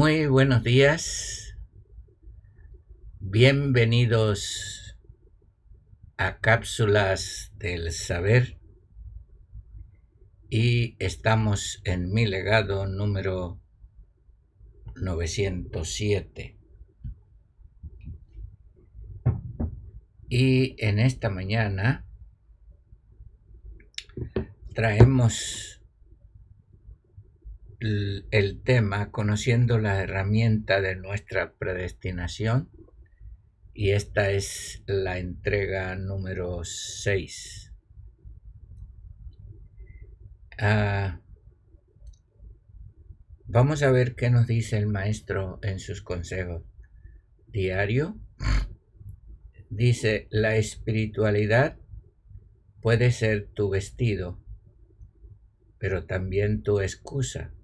Muy buenos días, bienvenidos a Cápsulas del Saber y estamos en mi legado número 907. Y en esta mañana traemos el tema conociendo la herramienta de nuestra predestinación y esta es la entrega número 6. Ah, vamos a ver qué nos dice el maestro en sus consejos. Diario. Dice, la espiritualidad puede ser tu vestido, pero también tu excusa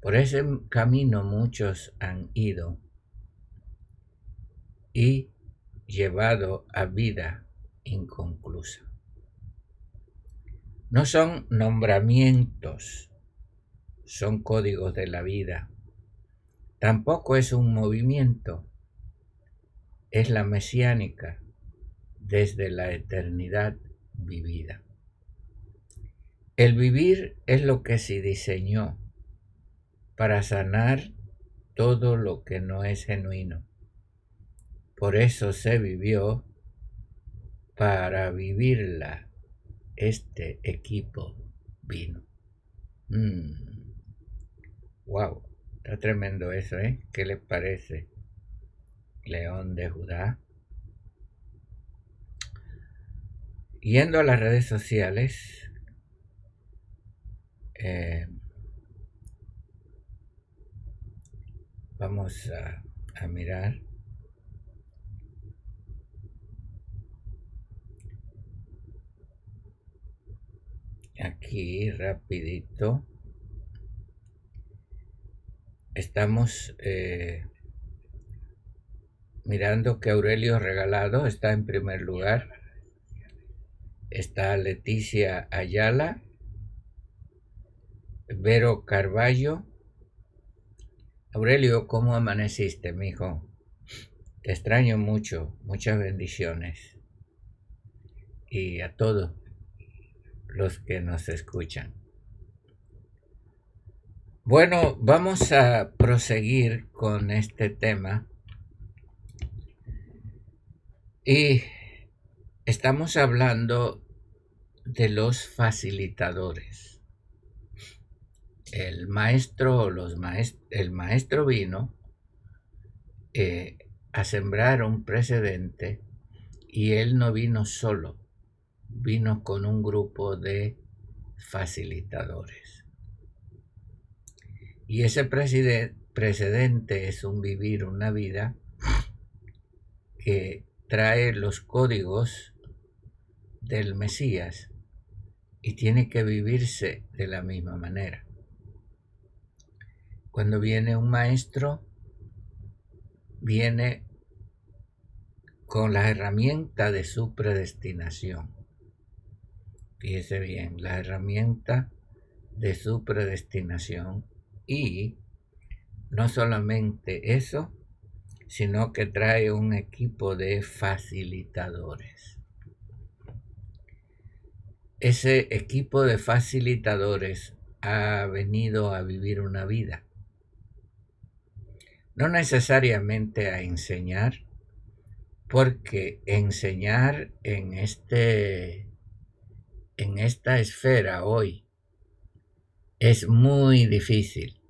por ese camino muchos han ido y llevado a vida inconclusa. No son nombramientos, son códigos de la vida. Tampoco es un movimiento, es la mesiánica desde la eternidad vivida. El vivir es lo que se diseñó para sanar todo lo que no es genuino. Por eso se vivió para vivirla. Este equipo vino. Wow, mm. está tremendo eso, ¿eh? ¿Qué les parece? León de Judá. Yendo a las redes sociales, eh, Vamos a, mirar. Aquí rapidito. Estamos eh, mirando que Aurelio Regalado está en primer lugar. Está Leticia Ayala, Vero Carballo, Aurelio, ¿cómo amaneciste, mijo? Te extraño mucho, muchas bendiciones. Y a todos los que nos escuchan. Bueno, vamos a proseguir con este tema. Y estamos hablando de los facilitadores el maestro, los el maestro vino eh, a sembrar un precedente y él no vino solo, vino con un grupo de facilitadores. Y ese precedente es un vivir una vida que trae los códigos del Mesías y tiene que vivirse de la misma manera. Cuando viene un maestro, viene con la herramienta de su predestinación. Fíjese bien, la herramienta de su predestinación y no solamente eso, sino que trae un equipo de facilitadores. Ese equipo de facilitadores ha venido a vivir una vida no necesariamente a enseñar, porque enseñar en, este, en esta esfera hoy es muy difícil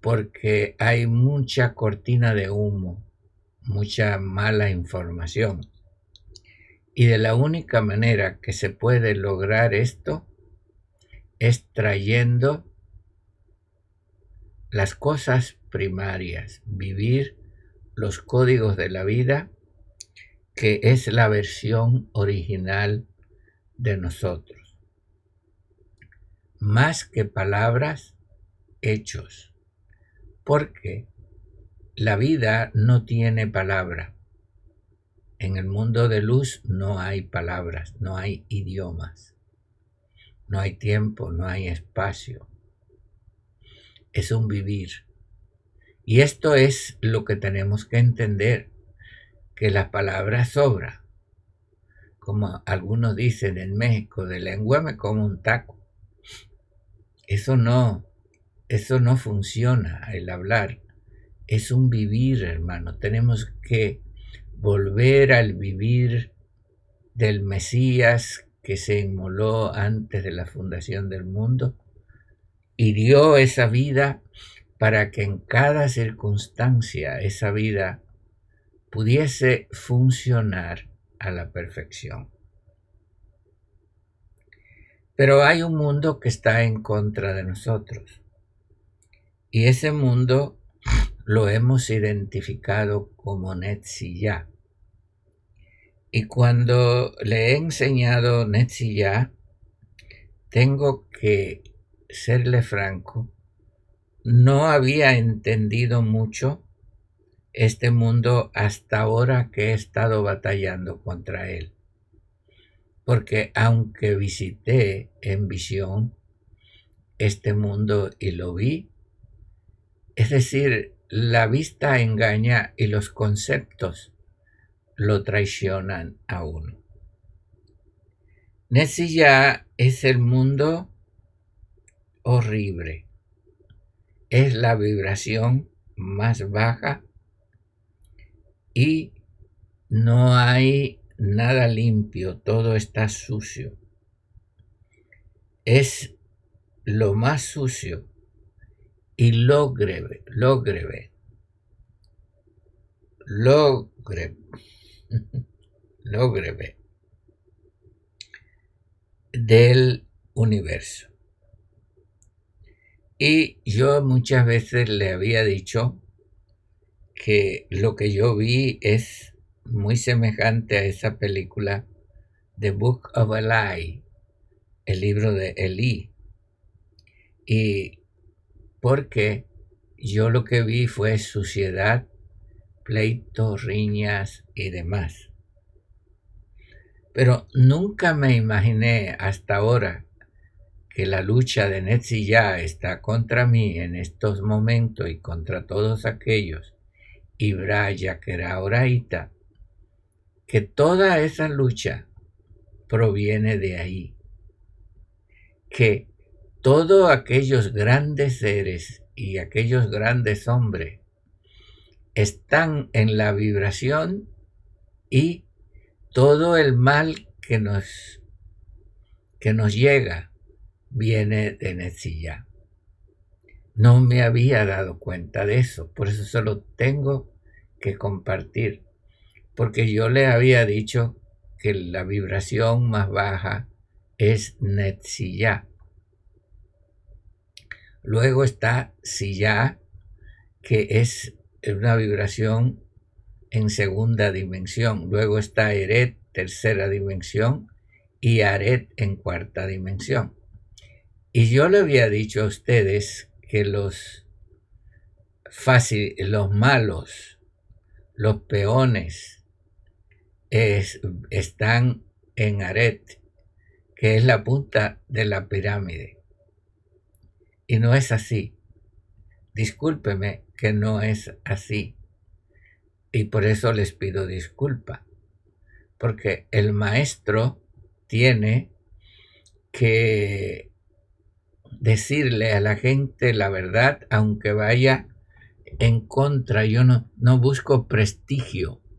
porque hay mucha cortina de humo, mucha mala información. Y de la única manera que se puede lograr esto es trayendo las cosas primarias, vivir los códigos de la vida, que es la versión original de nosotros. Más que palabras, hechos. Porque la vida no tiene palabra. En el mundo de luz no hay palabras, no hay idiomas, no hay tiempo, no hay espacio. Es un vivir. Y esto es lo que tenemos que entender, que la palabra sobra. Como algunos dicen en México, de lengua me como un taco. Eso no, eso no funciona, el hablar. Es un vivir, hermano. Tenemos que volver al vivir del Mesías que se inmoló antes de la fundación del mundo y dio esa vida para que en cada circunstancia esa vida pudiese funcionar a la perfección. Pero hay un mundo que está en contra de nosotros. Y ese mundo lo hemos identificado como Netzilla. Y cuando le he enseñado Netzilla, tengo que serle franco, no había entendido mucho este mundo hasta ahora que he estado batallando contra él. Porque aunque visité en visión este mundo y lo vi, es decir, la vista engaña y los conceptos lo traicionan a uno. ya es el mundo horrible. Es la vibración más baja y no hay nada limpio, todo está sucio. Es lo más sucio y logrebe, logrebe, logrebe, logrebe del universo. Y yo muchas veces le había dicho que lo que yo vi es muy semejante a esa película The Book of Eli, el libro de Eli. Y porque yo lo que vi fue suciedad, pleitos, riñas y demás. Pero nunca me imaginé hasta ahora que la lucha de ya está contra mí en estos momentos y contra todos aquellos, y Braya, que era Oraita, que toda esa lucha proviene de ahí, que todos aquellos grandes seres y aquellos grandes hombres están en la vibración y todo el mal que nos, que nos llega viene de Netzilla. No me había dado cuenta de eso, por eso solo tengo que compartir, porque yo le había dicho que la vibración más baja es Netzilla. Luego está ya que es una vibración en segunda dimensión. Luego está Eret, tercera dimensión, y Aret en cuarta dimensión. Y yo le había dicho a ustedes que los, fácil, los malos, los peones, están en Aret, que es la punta de la pirámide. Y no es así. Discúlpeme que no es así. Y por eso les pido disculpa. Porque el maestro tiene que decirle a la gente la verdad, aunque vaya en contra. Yo no, no busco prestigio.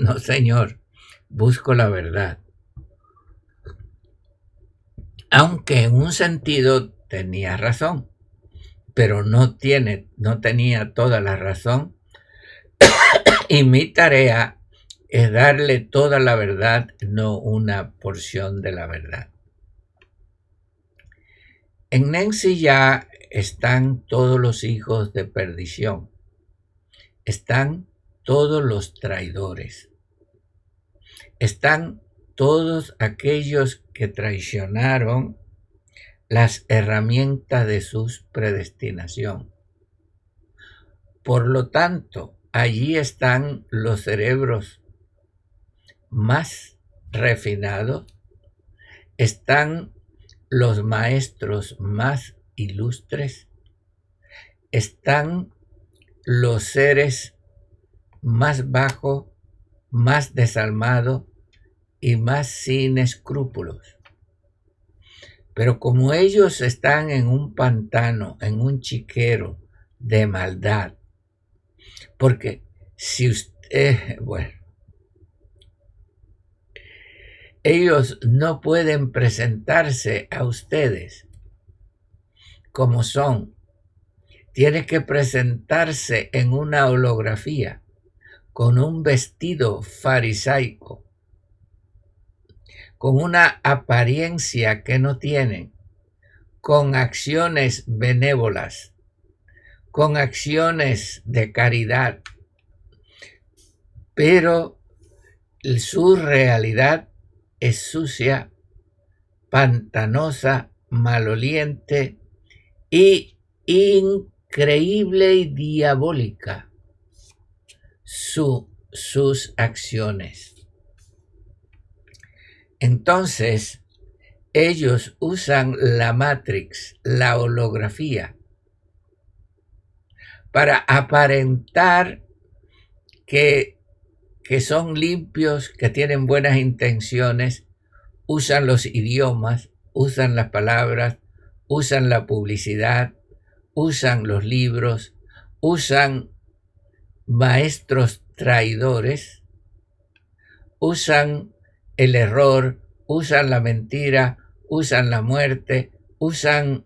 No, señor. Busco la verdad. Aunque en un sentido tenía razón, pero no tiene, no tenía toda la razón. y mi tarea es darle toda la verdad, no una porción de la verdad. En Nancy ya están todos los hijos de perdición, están todos los traidores, están todos aquellos que traicionaron las herramientas de su predestinación. Por lo tanto, allí están los cerebros más refinados, están los maestros más ilustres, están los seres más bajos, más desalmados y más sin escrúpulos. Pero como ellos están en un pantano, en un chiquero de maldad, porque si usted, bueno, ellos no pueden presentarse a ustedes como son. Tiene que presentarse en una holografía con un vestido farisaico, con una apariencia que no tienen, con acciones benévolas, con acciones de caridad, pero su realidad es sucia, pantanosa, maloliente y increíble y diabólica sus acciones. Entonces, ellos usan la matrix, la holografía, para aparentar que que son limpios, que tienen buenas intenciones, usan los idiomas, usan las palabras, usan la publicidad, usan los libros, usan maestros traidores, usan el error, usan la mentira, usan la muerte, usan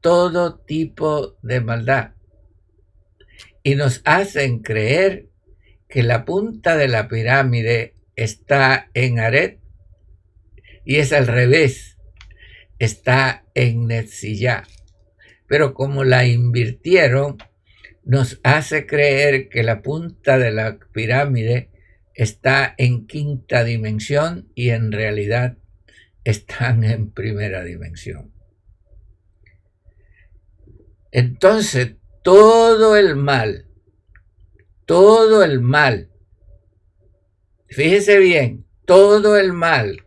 todo tipo de maldad y nos hacen creer que la punta de la pirámide está en Aret y es al revés, está en Netzillá. Pero como la invirtieron, nos hace creer que la punta de la pirámide está en quinta dimensión y en realidad están en primera dimensión. Entonces, todo el mal, todo el mal, fíjese bien, todo el mal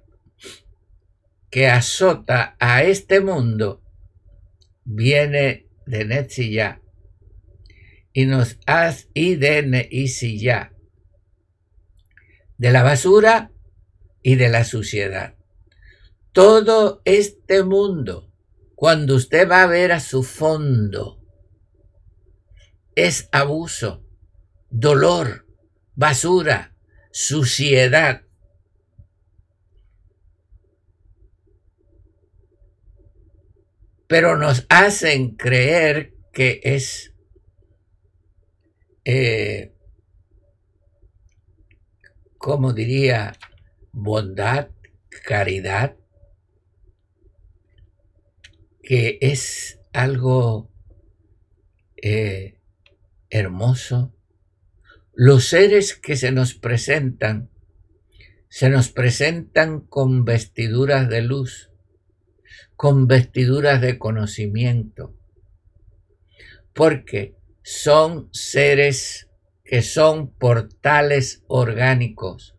que azota a este mundo viene de Netzilla y nos hace y de ya de la basura y de la suciedad. Todo este mundo, cuando usted va a ver a su fondo, es abuso, dolor, basura, suciedad. Pero nos hacen creer que es eh, como diría, bondad, caridad, que es algo eh, hermoso, los seres que se nos presentan, se nos presentan con vestiduras de luz, con vestiduras de conocimiento, porque son seres que son portales orgánicos,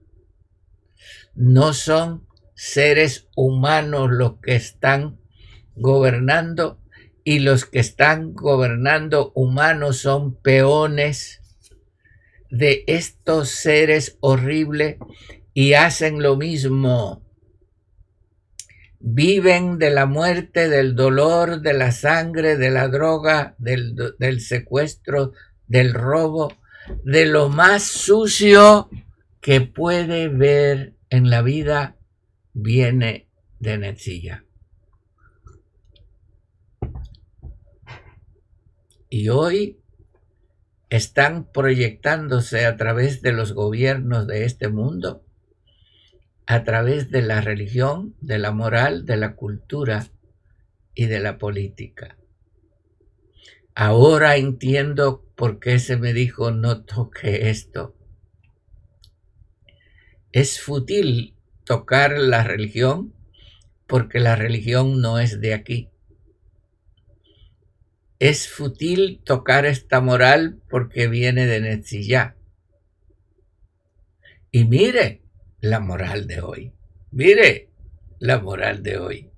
no son seres humanos los que están gobernando y los que están gobernando humanos son peones de estos seres horribles y hacen lo mismo. Viven de la muerte, del dolor, de la sangre, de la droga, del, secuestro, del robo, de lo más sucio que puede ver en la vida, viene de Netzilla. Y hoy están proyectándose a través de los gobiernos de este mundo, a través de la religión, de la moral, de la cultura y de la política. Ahora entiendo por qué se me dijo no toque esto. Es fútil tocar la religión porque la religión no es de aquí. Es fútil tocar esta moral porque viene de Netzillá. Y mire la moral de hoy. Mire la moral de hoy.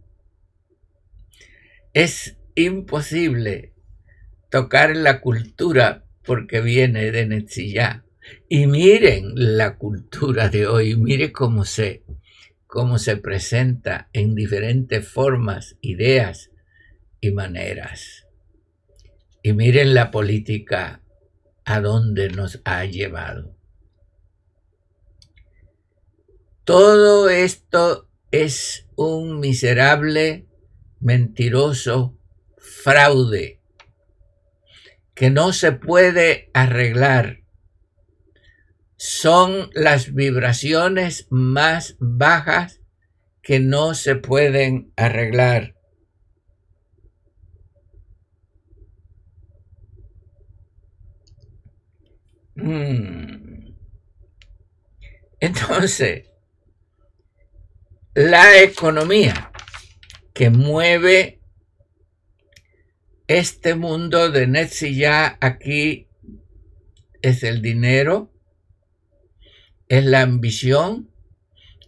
Es imposible tocar la cultura porque viene de Netzillá. Y miren la cultura de hoy, mire cómo se, cómo se presenta en diferentes formas, ideas y maneras. Y miren la política a dónde nos ha llevado. Todo esto es un miserable, mentiroso fraude que no se puede arreglar. Son las vibraciones más bajas que no se pueden arreglar. Entonces, la economía que mueve este mundo de ya aquí es el dinero, es la ambición,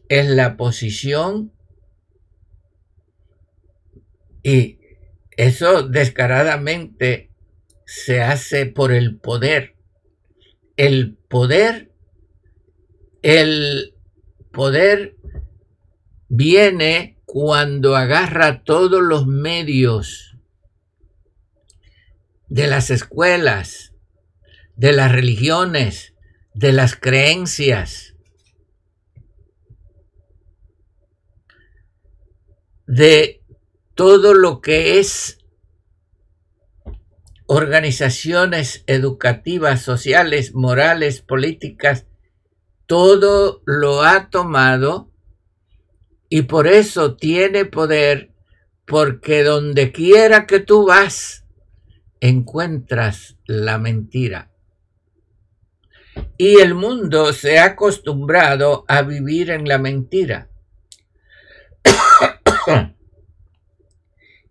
es la posición y eso descaradamente se hace por el poder el poder, el poder viene cuando agarra todos los medios de las escuelas, de las religiones, de las creencias, de todo lo que es organizaciones educativas, sociales, morales, políticas, todo lo ha tomado y por eso tiene poder, porque donde quiera que tú vas, encuentras la mentira. Y el mundo se ha acostumbrado a vivir en la mentira.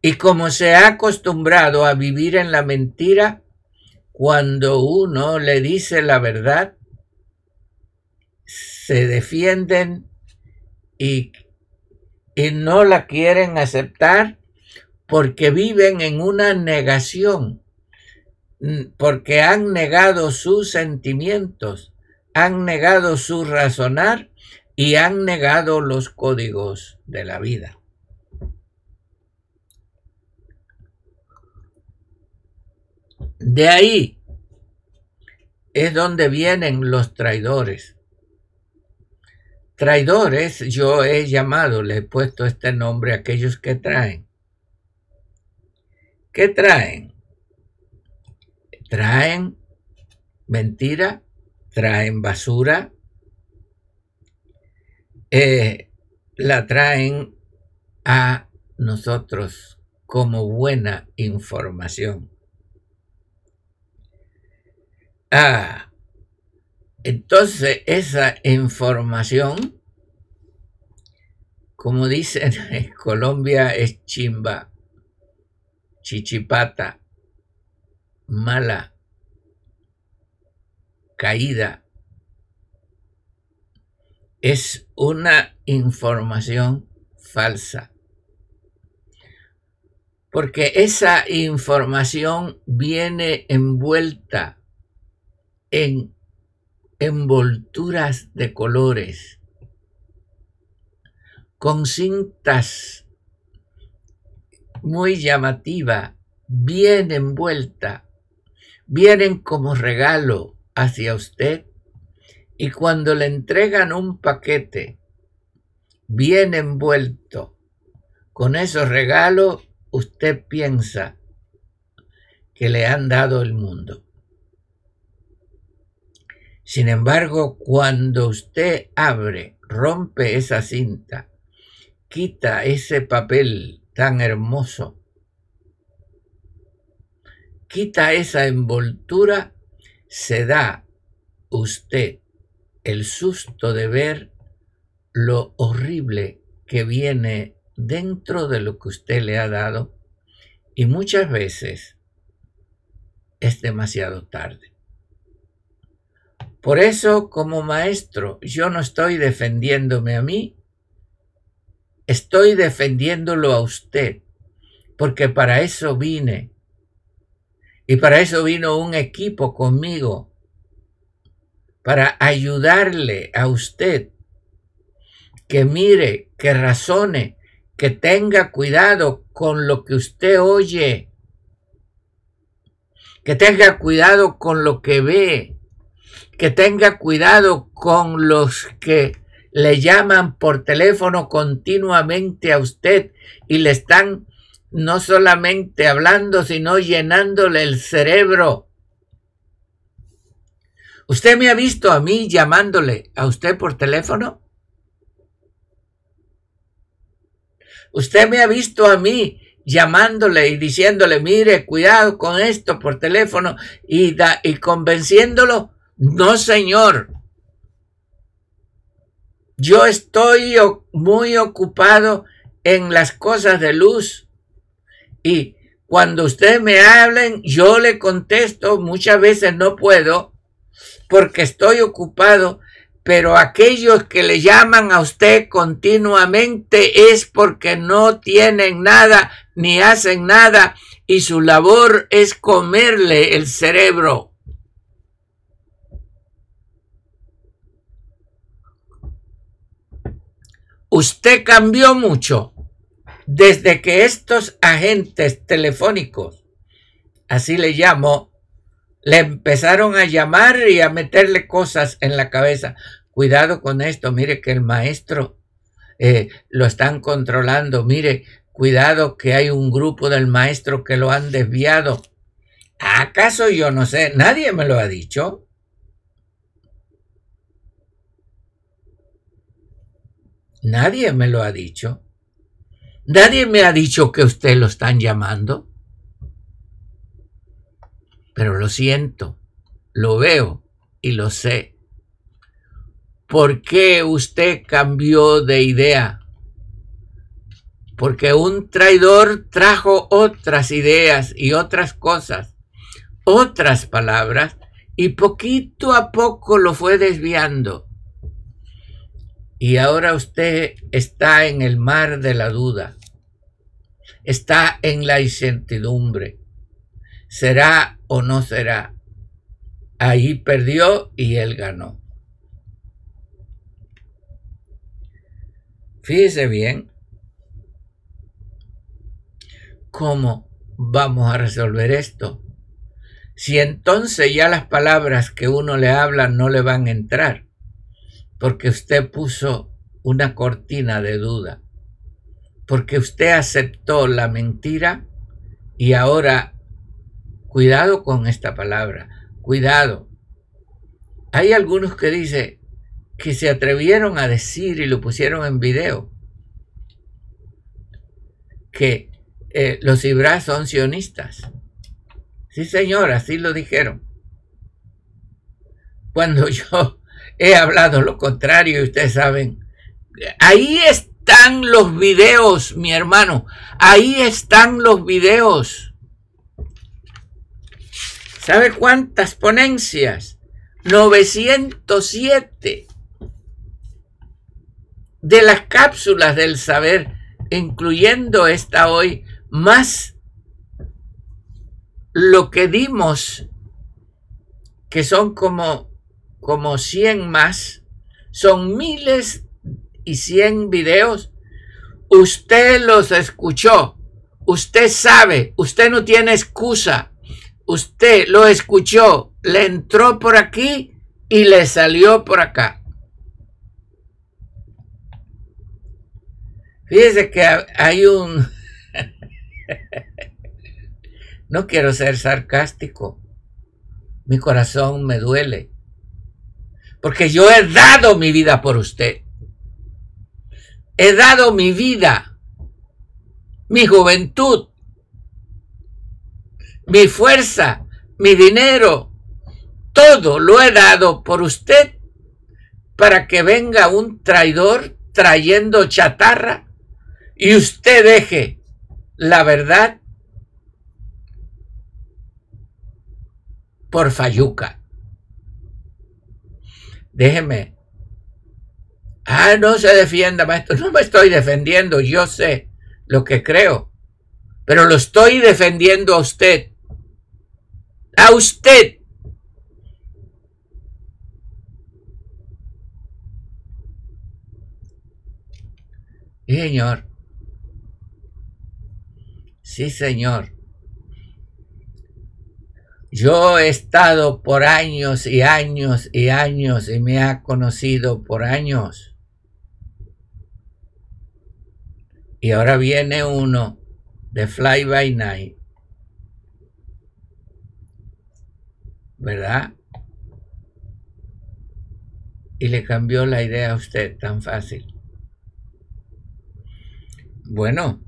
Y como se ha acostumbrado a vivir en la mentira, cuando uno le dice la verdad, se defienden y, y no la quieren aceptar porque viven en una negación, porque han negado sus sentimientos, han negado su razonar y han negado los códigos de la vida. De ahí es donde vienen los traidores. Traidores yo he llamado, le he puesto este nombre a aquellos que traen. ¿Qué traen? Traen mentira, traen basura, eh, la traen a nosotros como buena información. Ah, entonces esa información, como dicen en Colombia, es chimba, chichipata, mala, caída. Es una información falsa. Porque esa información viene envuelta en envolturas de colores, con cintas muy llamativa, bien envuelta, vienen como regalo hacia usted y cuando le entregan un paquete bien envuelto con esos regalos, usted piensa que le han dado el mundo. Sin embargo, cuando usted abre, rompe esa cinta, quita ese papel tan hermoso, quita esa envoltura, se da usted el susto de ver lo horrible que viene dentro de lo que usted le ha dado y muchas veces es demasiado tarde. Por eso, como maestro, yo no estoy defendiéndome a mí, estoy defendiéndolo a usted, porque para eso vine. Y para eso vino un equipo conmigo, para ayudarle a usted que mire, que razone, que tenga cuidado con lo que usted oye, que tenga cuidado con lo que ve, que tenga cuidado con los que le llaman por teléfono continuamente a usted y le están no solamente hablando, sino llenándole el cerebro. ¿Usted me ha visto a mí llamándole a usted por teléfono? Usted me ha visto a mí llamándole y diciéndole, mire, cuidado con esto por teléfono y, y convenciéndolo. No, señor. Yo estoy muy ocupado en las cosas de luz y cuando usted me hablen, yo le contesto, muchas veces no puedo porque estoy ocupado pero aquellos que le llaman a usted continuamente es porque no tienen nada ni hacen nada y su labor es comerle el cerebro. Usted cambió mucho desde que estos agentes telefónicos, así le llamo, le empezaron a llamar y a meterle cosas en la cabeza. Cuidado con esto, mire que el maestro eh, lo están controlando, mire, cuidado que hay un grupo del maestro que lo han desviado. ¿Acaso yo no sé? Nadie me lo ha dicho. Nadie me lo ha dicho. Nadie me ha dicho que usted lo están llamando pero lo siento, lo veo y lo sé. ¿Por qué usted cambió de idea? Porque un traidor trajo otras ideas y otras cosas, otras palabras, y poquito a poco lo fue desviando. Y ahora usted está en el mar de la duda, está en la incertidumbre será o no será. Ahí perdió y él ganó. Fíjese bien cómo vamos a resolver esto. Si entonces ya las palabras que uno le habla no le van a entrar, porque usted puso una cortina de duda, porque usted aceptó la mentira y ahora Cuidado con esta palabra, cuidado. Hay algunos que dicen que se atrevieron a decir y lo pusieron en video que eh, los Ibras son sionistas. Sí, señor, así lo dijeron. Cuando yo he hablado lo contrario, ustedes saben, ahí están los videos, mi hermano, ahí están los videos. ¿Sabe cuántas ponencias? 907 de las cápsulas del saber, incluyendo esta hoy, más lo que dimos, que son como, como 100 más, son miles y 100 videos. Usted los escuchó, usted sabe, usted no tiene excusa usted lo escuchó, le entró por aquí y le salió por acá. Fíjese que hay un... No quiero ser sarcástico. Mi corazón me duele. Porque yo he dado mi vida por usted. He dado mi vida, mi juventud, mi fuerza, mi dinero, todo lo he dado por usted para que venga un traidor trayendo chatarra y usted deje la verdad por Fayuca. Déjeme. Ah, no se defienda, maestro. No me estoy defendiendo, yo sé lo que creo. Pero lo estoy defendiendo a usted. A usted. Sí, señor. Sí, señor. Yo he estado por años y años y años y me ha conocido por años. Y ahora viene uno de Fly by Night. ¿Verdad? Y le cambió la idea a usted tan fácil. Bueno,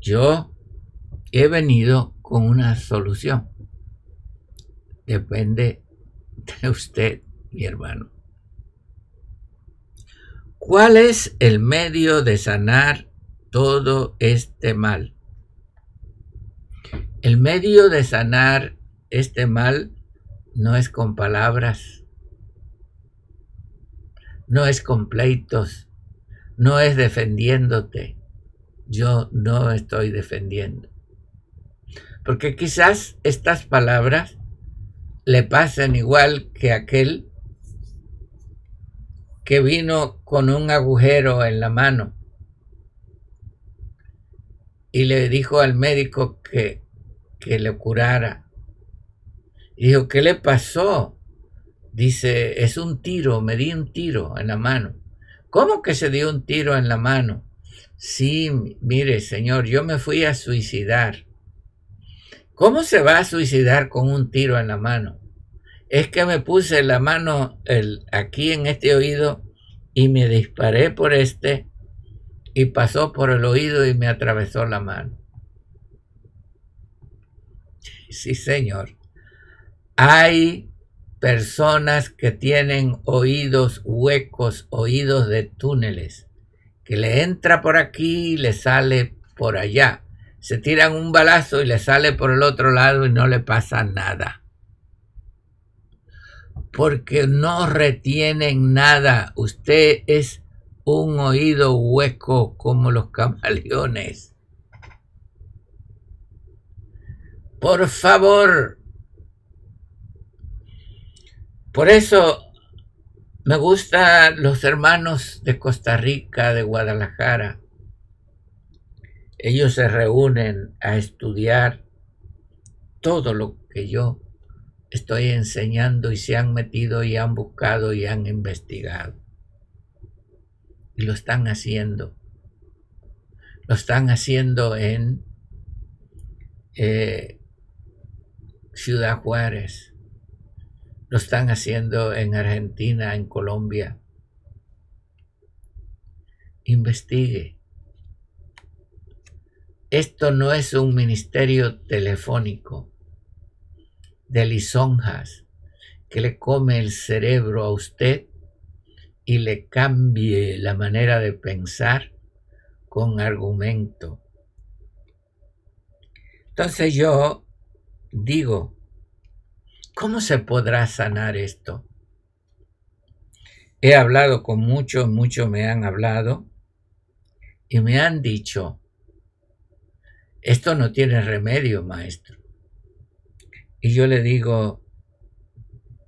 yo he venido con una solución. Depende de usted, mi hermano. ¿Cuál es el medio de sanar todo este mal? El medio de sanar este mal no es con palabras, no es con pleitos, no es defendiéndote. Yo no estoy defendiendo. Porque quizás estas palabras le pasen igual que aquel que vino con un agujero en la mano y le dijo al médico que, que le curara. Y dijo, ¿qué le pasó? Dice, es un tiro, me di un tiro en la mano. ¿Cómo que se dio un tiro en la mano? Sí, mire, señor, yo me fui a suicidar. ¿Cómo se va a suicidar con un tiro en la mano? Es que me puse la mano el, aquí en este oído y me disparé por este y pasó por el oído y me atravesó la mano. Sí, señor. Hay personas que tienen oídos huecos, oídos de túneles, que le entra por aquí y le sale por allá se tiran un balazo y le sale por el otro lado y no le pasa nada. Porque no retienen nada. Usted es un oído hueco como los camaleones. Por favor. Por eso me gustan los hermanos de Costa Rica, de Guadalajara ellos se reúnen a estudiar todo lo que yo estoy enseñando y se han metido y han buscado y han investigado. Y lo están haciendo. Lo están haciendo en eh, Ciudad Juárez. Lo están haciendo en Argentina, en Colombia. Investigue. Esto no es un ministerio telefónico de lisonjas que le come el cerebro a usted y le cambie la manera de pensar con argumento. Entonces yo digo, ¿cómo se podrá sanar esto? He hablado con muchos, muchos me han hablado y me han dicho, esto no tiene remedio, maestro. Y yo le digo,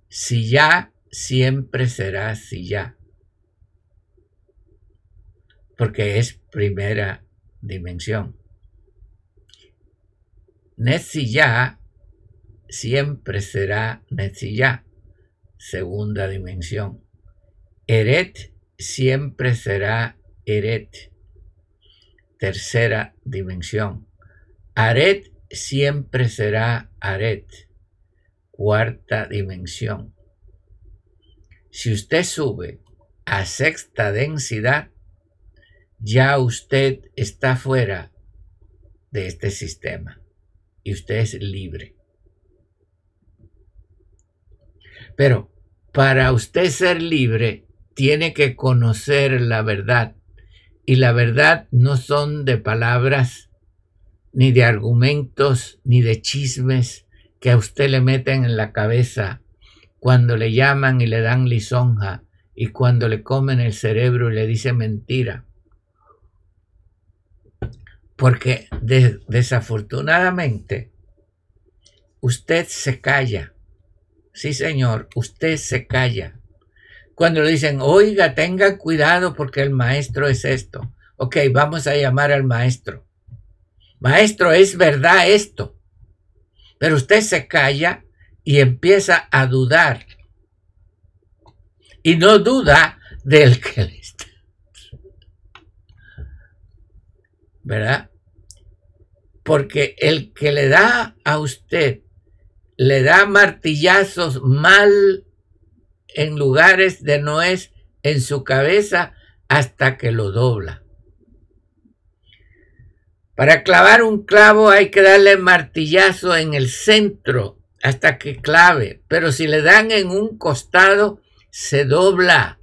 si ya, siempre será si ya. Porque es primera dimensión. ya siempre será ya, segunda dimensión. Eret siempre será Eret, tercera dimensión. Aret siempre será Aret, cuarta dimensión. Si usted sube a sexta densidad, ya usted está fuera de este sistema y usted es libre. Pero para usted ser libre, tiene que conocer la verdad. Y la verdad no son de palabras, ni de argumentos, ni de chismes que a usted le meten en la cabeza cuando le llaman y le dan lisonja y cuando le comen el cerebro y le dicen mentira. Porque desafortunadamente usted se calla. Sí, señor, usted se calla. Cuando le dicen, oiga, tenga cuidado porque el maestro es esto. Ok, vamos a llamar al maestro. Maestro, es verdad esto. Pero usted se calla y empieza a dudar. Y no duda del que le está ¿verdad? Porque el que le da a usted, le da martillazos mal en lugares de no es en su cabeza hasta que lo dobla. Para clavar un clavo hay que darle martillazo en el centro hasta que clave, pero si le dan en un costado, se dobla.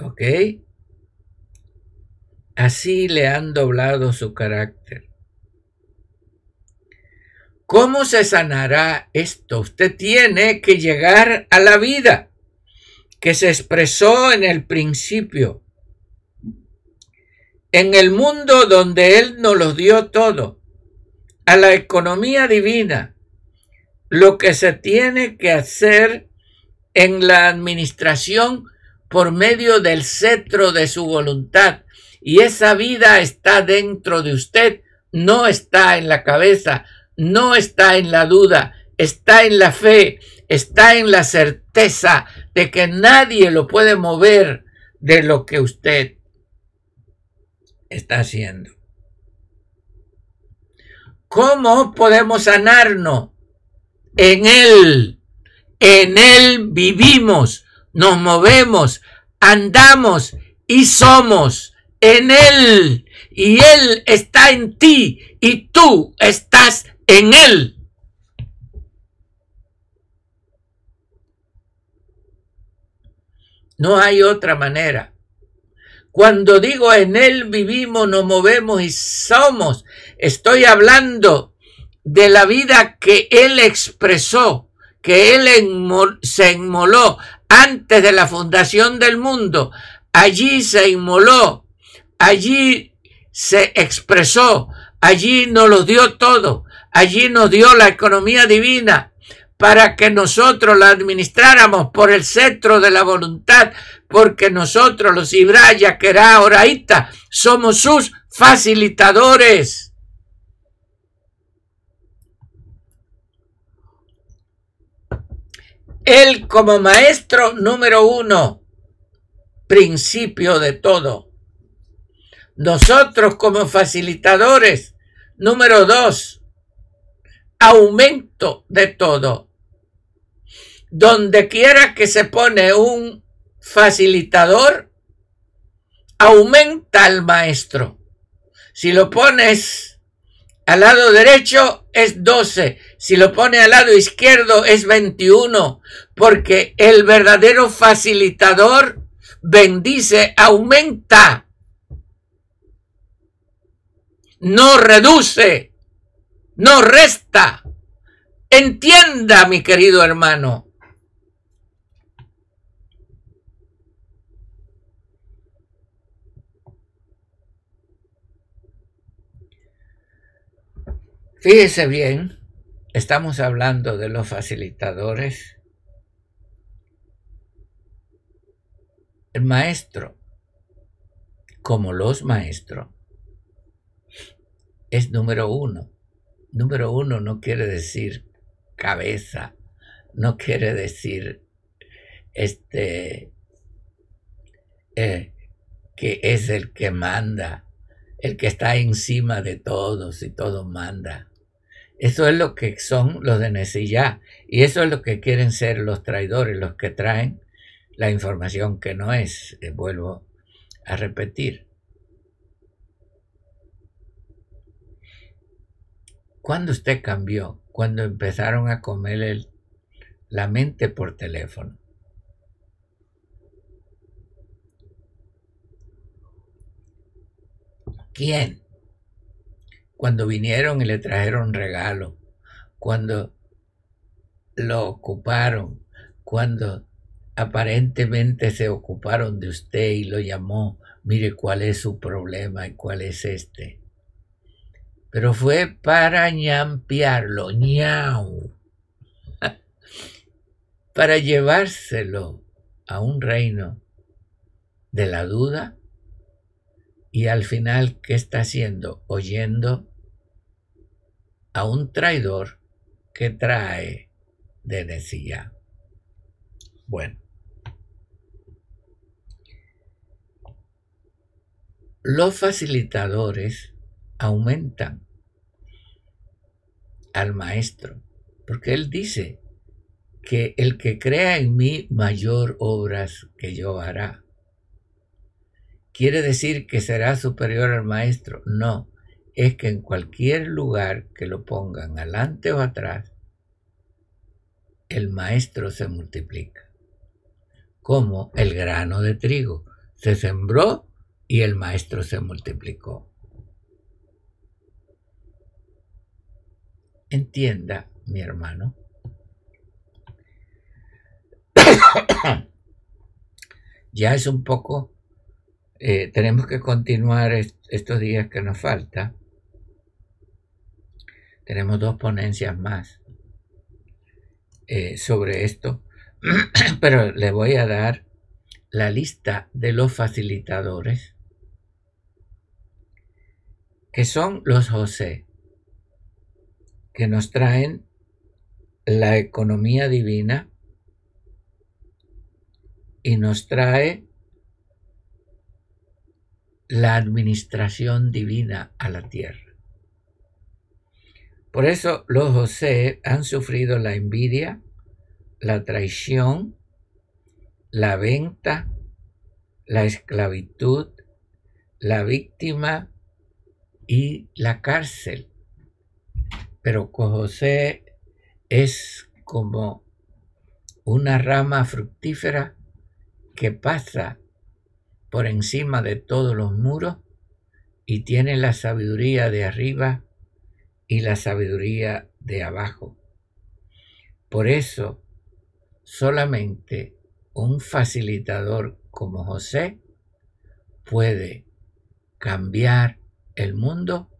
¿Ok? Así le han doblado su carácter. ¿Cómo se sanará esto? Usted tiene que llegar a la vida que se expresó en el principio, en el mundo donde Él nos lo dio todo, a la economía divina, lo que se tiene que hacer en la administración por medio del cetro de su voluntad. Y esa vida está dentro de usted, no está en la cabeza, no está en la duda, está en la fe, está en la certeza de que nadie lo puede mover de lo que usted está haciendo. ¿Cómo podemos sanarnos? En Él, en Él vivimos nos movemos, andamos y somos en Él. Y Él está en ti y tú estás en Él. No hay otra manera. Cuando digo en Él vivimos, nos movemos y somos, estoy hablando de la vida que Él expresó, que Él se inmoló antes de la fundación del mundo. Allí se inmoló, allí se expresó, allí nos lo dio todo, allí nos dio la economía divina para que nosotros la administráramos por el cetro de la voluntad, porque nosotros los Ibraya, Kerá, Oraita, somos sus facilitadores. Él como maestro número uno, principio de todo. Nosotros como facilitadores número dos, aumento de todo. Donde quiera que se pone un facilitador, aumenta al maestro. Si lo pones al lado derecho es 12. Si lo pone al lado izquierdo es 21. Porque el verdadero facilitador bendice, aumenta. No reduce, no resta. Entienda, mi querido hermano. Fíjese bien, estamos hablando de los facilitadores. El maestro, como los maestros, es número uno. Número uno no quiere decir cabeza, no quiere decir este eh, que es el que manda, el que está encima de todos y todo manda. Eso es lo que son los de Nesillá. Y eso es lo que quieren ser los traidores, los que traen la información que no es. Eh, vuelvo a repetir. ¿Cuándo usted cambió? Cuando empezaron a comer la mente por teléfono. ¿Quién? cuando vinieron y le trajeron regalo, cuando lo ocuparon, cuando aparentemente se ocuparon de usted y lo llamó, mire cuál es su problema y cuál es este. Pero fue para ñampearlo, ñau, para llevárselo a un reino de la duda y al final, ¿qué está haciendo? Oyendo a un traidor que trae de Nesía. Bueno. Los facilitadores aumentan al maestro, porque él dice que el que crea en mí mayor obras que yo hará. ¿Quiere decir que será superior al maestro? No, es que en cualquier lugar que lo pongan adelante o atrás, el maestro se multiplica. Como el grano de trigo se sembró y el maestro se multiplicó. Entienda, mi hermano. ya es un poco eh, tenemos que continuar estos días que nos falta. Tenemos dos ponencias más eh, sobre esto, pero le voy a dar la lista de los facilitadores, que son los José, que nos traen la economía divina y nos trae la administración divina a la tierra. Por eso los José han sufrido la envidia, la traición, la venta, la esclavitud, la víctima y la cárcel. Pero José es como una rama fructífera que pasa por encima de todos los muros y tiene la sabiduría de arriba y la sabiduría de abajo. Por eso, solamente un facilitador como José puede cambiar el mundo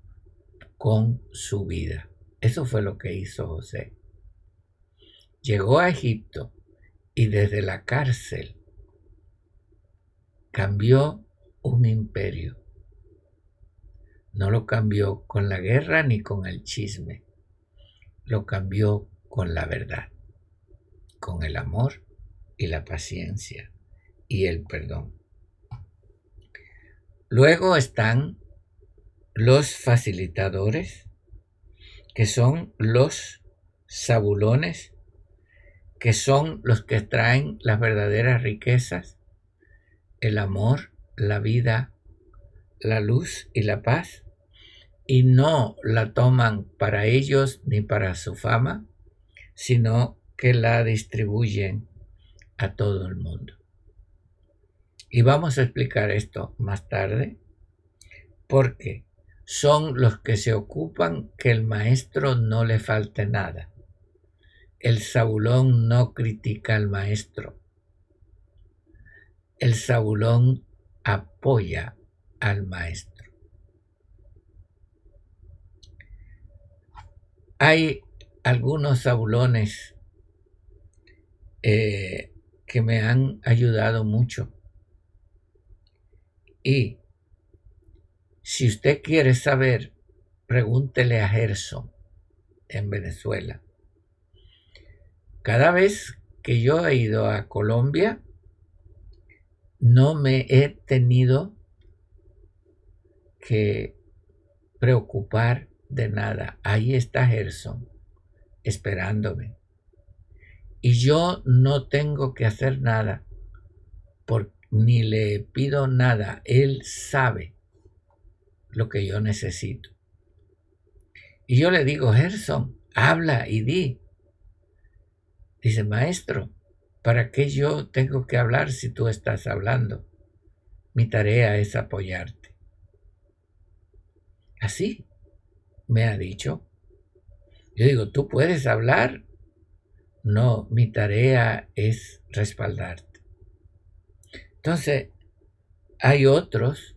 con su vida. Eso fue lo que hizo José. Llegó a Egipto y desde la cárcel cambió un imperio. No lo cambió con la guerra ni con el chisme. Lo cambió con la verdad, con el amor y la paciencia y el perdón. Luego están los facilitadores, que son los sabulones, que son los que traen las verdaderas riquezas el amor, la vida, la luz y la paz, y no la toman para ellos ni para su fama, sino que la distribuyen a todo el mundo. Y vamos a explicar esto más tarde, porque son los que se ocupan que el maestro no le falte nada. El Saulón no critica al maestro, el sabulón apoya al maestro. Hay algunos sabulones eh, que me han ayudado mucho. Y si usted quiere saber, pregúntele a Gerson en Venezuela. cada vez que yo he ido a Colombia, no me he tenido que preocupar de nada. Ahí está Gerson esperándome. Y yo no tengo que hacer nada, ni le pido nada. Él sabe lo que yo necesito. Y yo le digo, Gerson, habla y di. Dice, maestro, ¿para qué yo tengo que hablar si tú estás hablando? Mi tarea es apoyarte. Así me ha dicho. Yo digo, ¿tú puedes hablar? No, mi tarea es respaldarte. Entonces, hay otros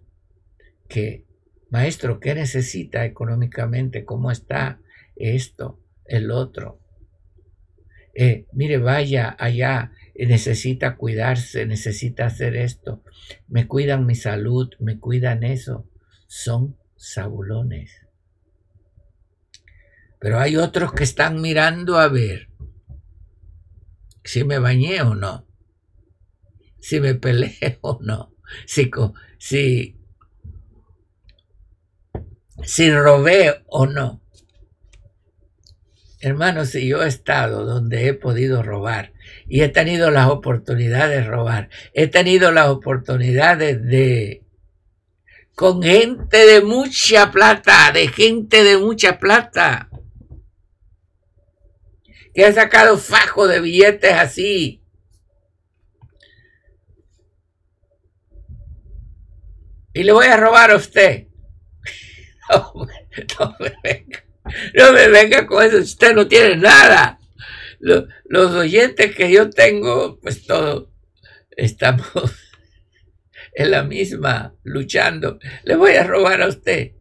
que, maestro, ¿qué necesita económicamente? ¿Cómo está esto, el otro? Eh, mire, vaya allá, eh, necesita cuidarse, necesita hacer esto. Me cuidan mi salud, me cuidan eso. Son sabulones. Pero hay otros que están mirando a ver si me bañé o no, si me peleé o no, si, si, si robé o no. Hermanos, si yo he estado donde he podido robar y he tenido las oportunidades de robar, he tenido las oportunidades de con gente de mucha plata, de gente de mucha plata, que ha sacado fajo de billetes así. Y le voy a robar a usted. No, me venga. No me venga con eso. Usted no tiene nada. Los, oyentes que yo tengo, pues todos estamos en la misma, luchando. Le voy a robar a usted.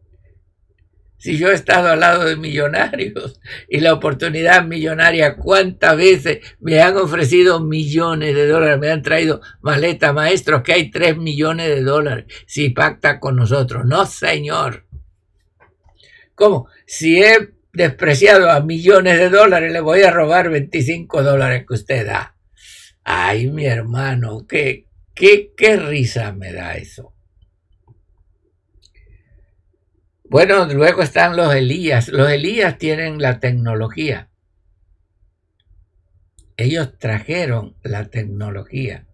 Si yo he estado al lado de millonarios y la oportunidad millonaria, ¿cuántas veces me han ofrecido millones de dólares? Me han traído maleta, maestros, que hay tres millones de dólares si pacta con nosotros. No, señor. ¿Cómo? Si he despreciado a millones de dólares, le voy a robar 25 dólares que usted da. Ay, mi hermano, qué, qué, qué risa me da eso. Bueno, luego están los Elías. Los Elías tienen la tecnología. Ellos trajeron la tecnología.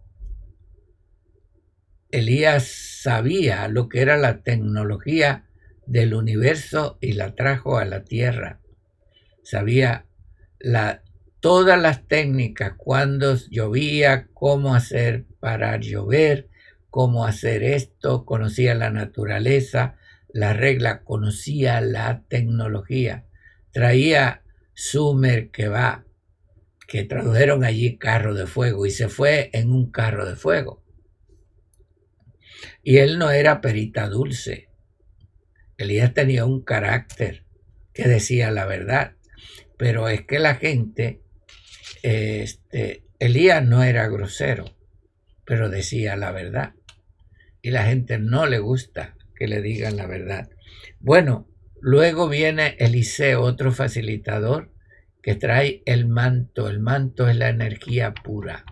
Elías sabía lo que era la tecnología del universo y la trajo a la tierra. Sabía la, todas las técnicas, cuándo llovía, cómo hacer para llover, cómo hacer esto, conocía la naturaleza, la regla, conocía la tecnología, traía su va que tradujeron allí carro de fuego, y se fue en un carro de fuego. Y él no era perita dulce. Elías tenía un carácter que decía la verdad, pero es que la gente, este, Elías no era grosero, pero decía la verdad. Y la gente no le gusta que le digan la verdad. Bueno, luego viene Eliseo, otro facilitador, que trae el manto. El manto es la energía pura.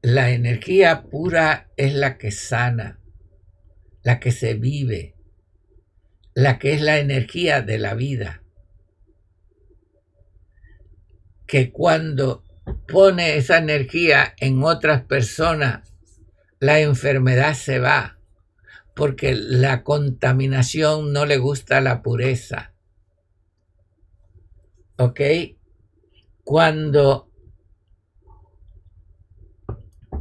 La energía pura es la que sana, la que se vive, la que es la energía de la vida. Que cuando pone esa energía en otras personas, la enfermedad se va, porque la contaminación no le gusta la pureza. ¿Ok? Cuando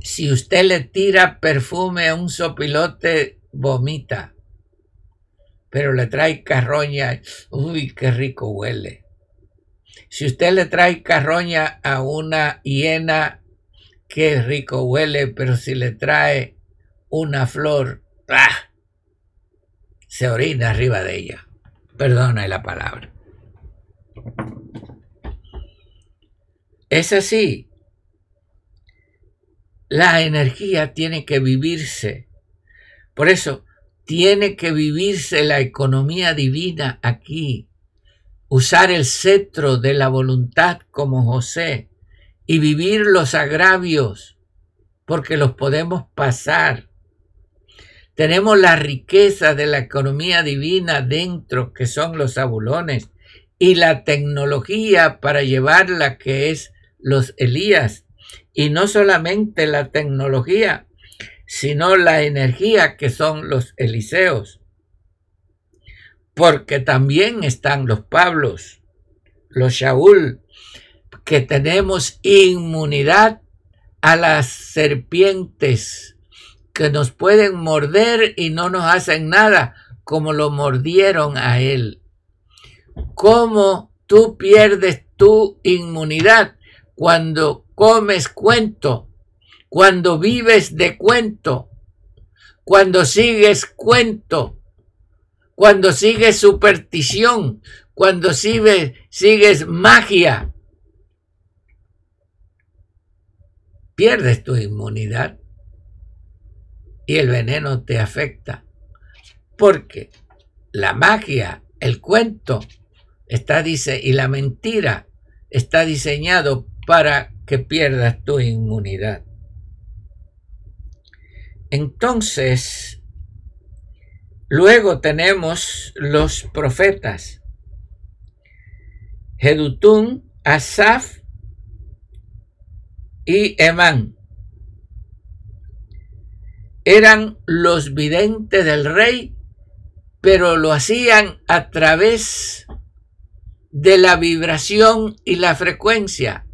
si usted le tira perfume a un sopilote, vomita. Pero le trae carroña, uy, qué rico huele. Si usted le trae carroña a una hiena, qué rico huele, pero si le trae una flor, ¡ah! se orina arriba de ella. Perdona la palabra. Es así. La energía tiene que vivirse. Por eso, tiene que vivirse la economía divina aquí. usar el cetro de la voluntad como José y vivir los agravios, porque los podemos pasar. Tenemos la riqueza de la economía divina dentro, que son los abulones, y la tecnología para llevarla, que es los Elías. Y no solamente la tecnología, sino la energía, que son los Eliseos porque también están los Pablos, los Shaul, que tenemos inmunidad a las serpientes que nos pueden morder y no nos hacen nada, como lo mordieron a él. ¿Cómo tú pierdes tu inmunidad cuando comes cuento, cuando vives de cuento, cuando sigues cuento? cuando sigues superstición, cuando sigues magia, pierdes tu inmunidad y el veneno te afecta. Porque la magia, el cuento, está dice y la mentira está diseñado para que pierdas tu inmunidad. Entonces, Luego tenemos los profetas. Jedutún, Asaf y Emán. Eran los videntes del rey, pero lo hacían a través de la vibración y la frecuencia.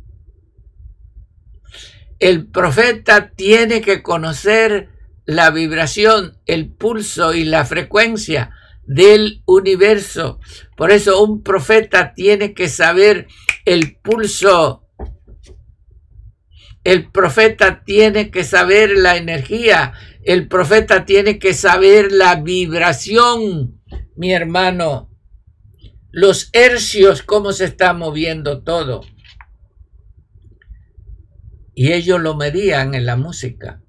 El profeta tiene que conocer la vibración, el pulso y la frecuencia del universo. Por eso un profeta tiene que saber el pulso. El profeta tiene que saber la energía. El profeta tiene que saber la vibración, mi hermano. Los hercios, cómo se está moviendo todo. Y ellos lo medían en la música.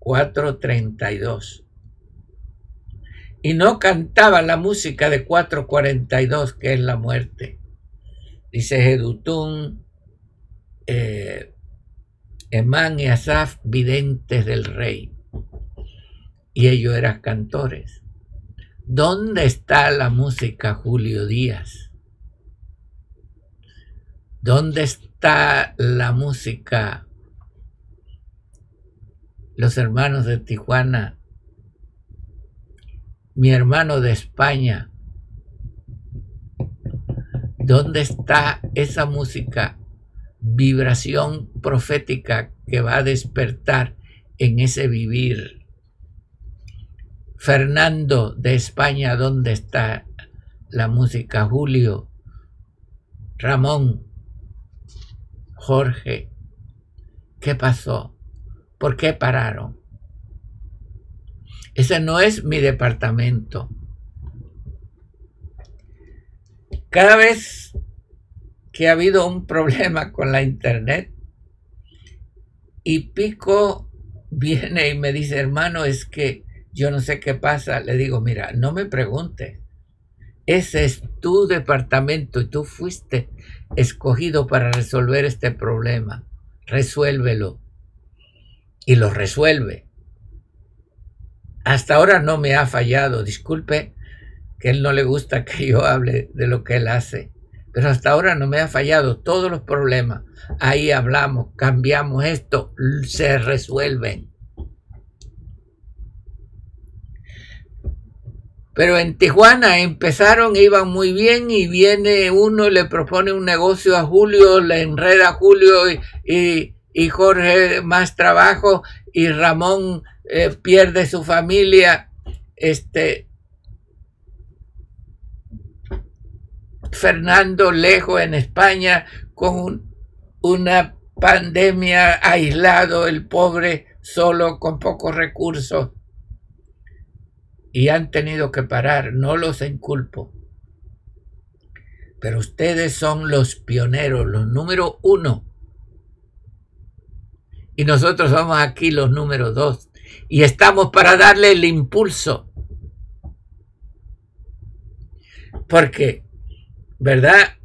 4.32. Y no cantaba la música de 4.42, que es la muerte. Dice Jedutún, eh, Emán y Asaf, videntes del rey. Y ellos eran cantores. ¿Dónde está la música Julio Díaz? ¿Dónde está la música los hermanos de Tijuana, mi hermano de España. ¿Dónde está esa música, vibración profética que va a despertar en ese vivir? Fernando de España, ¿dónde está la música? Julio, Ramón, Jorge, ¿qué pasó? ¿Por qué pararon? Ese no es mi departamento. Cada vez que ha habido un problema con la internet y Pico viene y me dice, hermano, es que yo no sé qué pasa, le digo, mira, no me preguntes. Ese es tu departamento y tú fuiste escogido para resolver este problema. Resuélvelo y lo resuelve. Hasta ahora no me ha fallado, disculpe que él no le gusta que yo hable de lo que él hace, pero hasta ahora no me ha fallado todos los problemas. Ahí hablamos, cambiamos esto, se resuelven. Pero en Tijuana empezaron, iban muy bien y viene uno, le propone un negocio a Julio, le enreda a Julio y, y y Jorge más trabajo y Ramón eh, pierde su familia. Este Fernando lejos en España con una pandemia aislado, el pobre solo con pocos recursos. Y han tenido que parar, no los inculpo. Pero ustedes son los pioneros, los número uno y nosotros somos aquí los números dos. Y estamos para darle el impulso. Porque ¿verdad?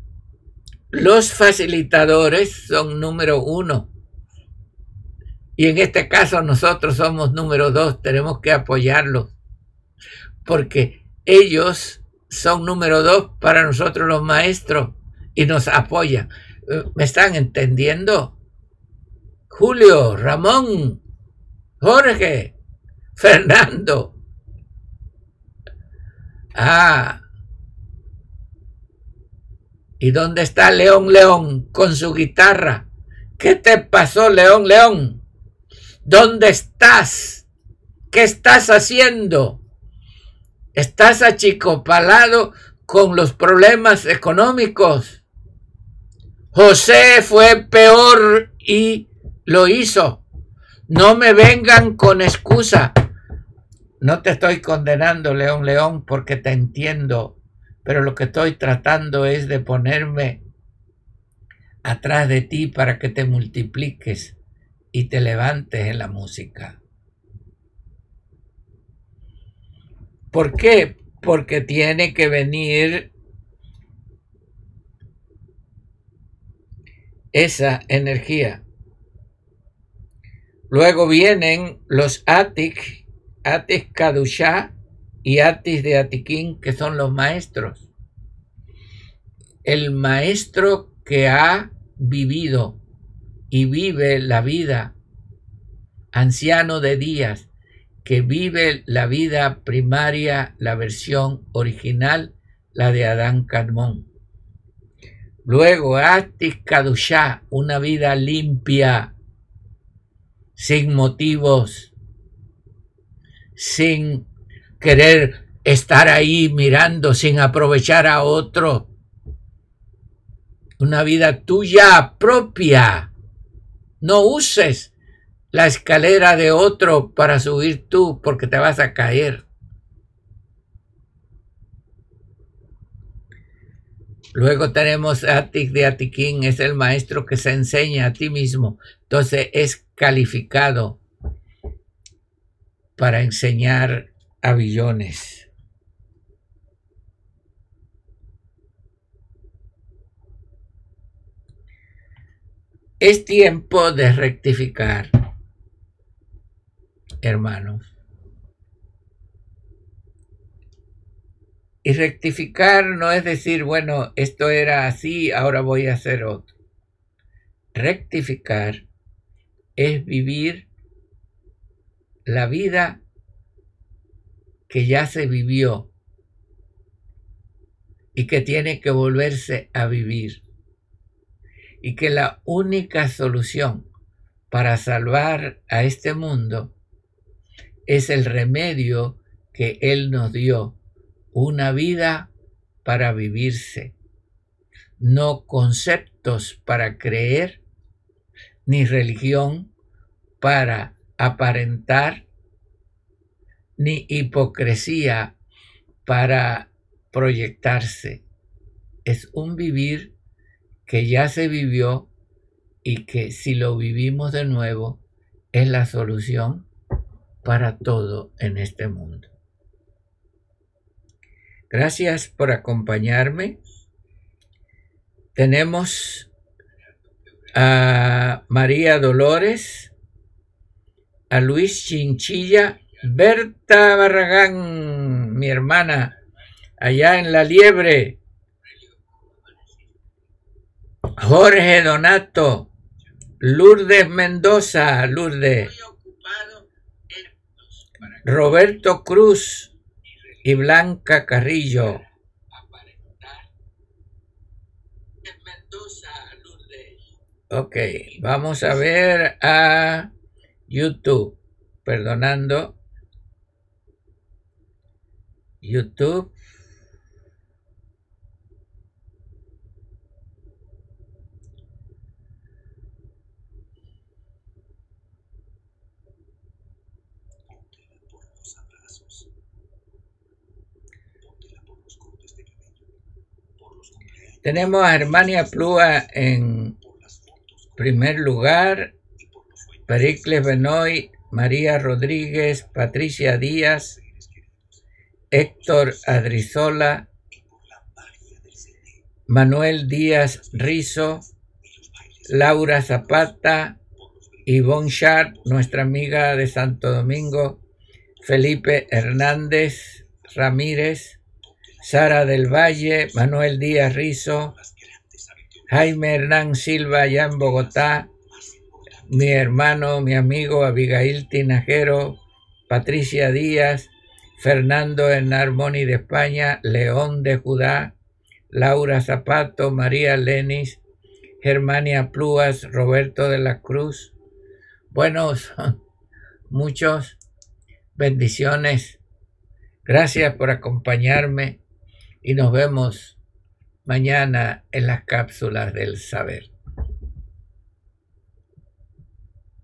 Los facilitadores son número uno. Y en este caso nosotros somos número dos, tenemos que apoyarlos. Porque ellos son número dos para nosotros los maestros y nos apoyan. ¿Me están entendiendo? Julio, Ramón, Jorge, Fernando. Ah. ¿Y dónde está León León con su guitarra? ¿Qué te pasó, León León? ¿Dónde estás? ¿Qué estás haciendo? ¿Estás achicopalado con los problemas económicos? José fue peor y lo hizo. No me vengan con excusa. No te estoy condenando, León León, porque te entiendo, pero lo que estoy tratando es de ponerme atrás de ti para que te multipliques y te levantes en la música. ¿Por qué? Porque tiene que venir esa energía. Luego vienen los Atik, Atis Kadushá y Atis de Atiquín, que son los maestros. El maestro que ha vivido y vive la vida, anciano de días, que vive la vida primaria, la versión original, la de Adán Carmón. Luego, Atis Kadushá, una vida limpia, sin motivos, sin querer estar ahí mirando, sin aprovechar a otro. Una vida tuya propia. No uses la escalera de otro para subir tú porque te vas a caer. Luego tenemos Atik de Atiquín, es el maestro que se enseña a ti mismo. Entonces es calificado para enseñar a billones. Es tiempo de rectificar, hermanos. Y rectificar no es decir, bueno, esto era así, ahora voy a hacer otro. Rectificar es vivir la vida que ya se vivió y que tiene que volverse a vivir. Y que la única solución para salvar a este mundo es el remedio que Él nos dio una vida para vivirse, no conceptos para creer, ni religión para aparentar, ni hipocresía para proyectarse. Es un vivir que ya se vivió y que si lo vivimos de nuevo es la solución para todo en este mundo. Gracias por acompañarme. Tenemos a María Dolores, a Luis Chinchilla, Berta Barragán, mi hermana, allá en La Liebre, Jorge Donato, Lourdes Mendoza, Lourdes, Roberto Cruz, y Blanca Carrillo. Ok, vamos a ver a YouTube. Perdonando. YouTube. Tenemos a Hermania Plúa en primer lugar, Pericles Benoy, María Rodríguez, Patricia Díaz, Héctor Adrizola, Manuel Díaz Rizo, Laura Zapata, Yvonne Chart, nuestra amiga de Santo Domingo, Felipe Hernández Ramírez, Sara del Valle, Manuel Díaz Rizo, Jaime Hernán Silva allá en Bogotá, mi hermano, mi amigo Abigail Tinajero, Patricia Díaz, Fernando Enarmoni de España, León de Judá, Laura Zapato, María Lenis, Germania Plúas, Roberto de la Cruz. Buenos, muchos bendiciones. Gracias por acompañarme y nos vemos mañana en las cápsulas del saber.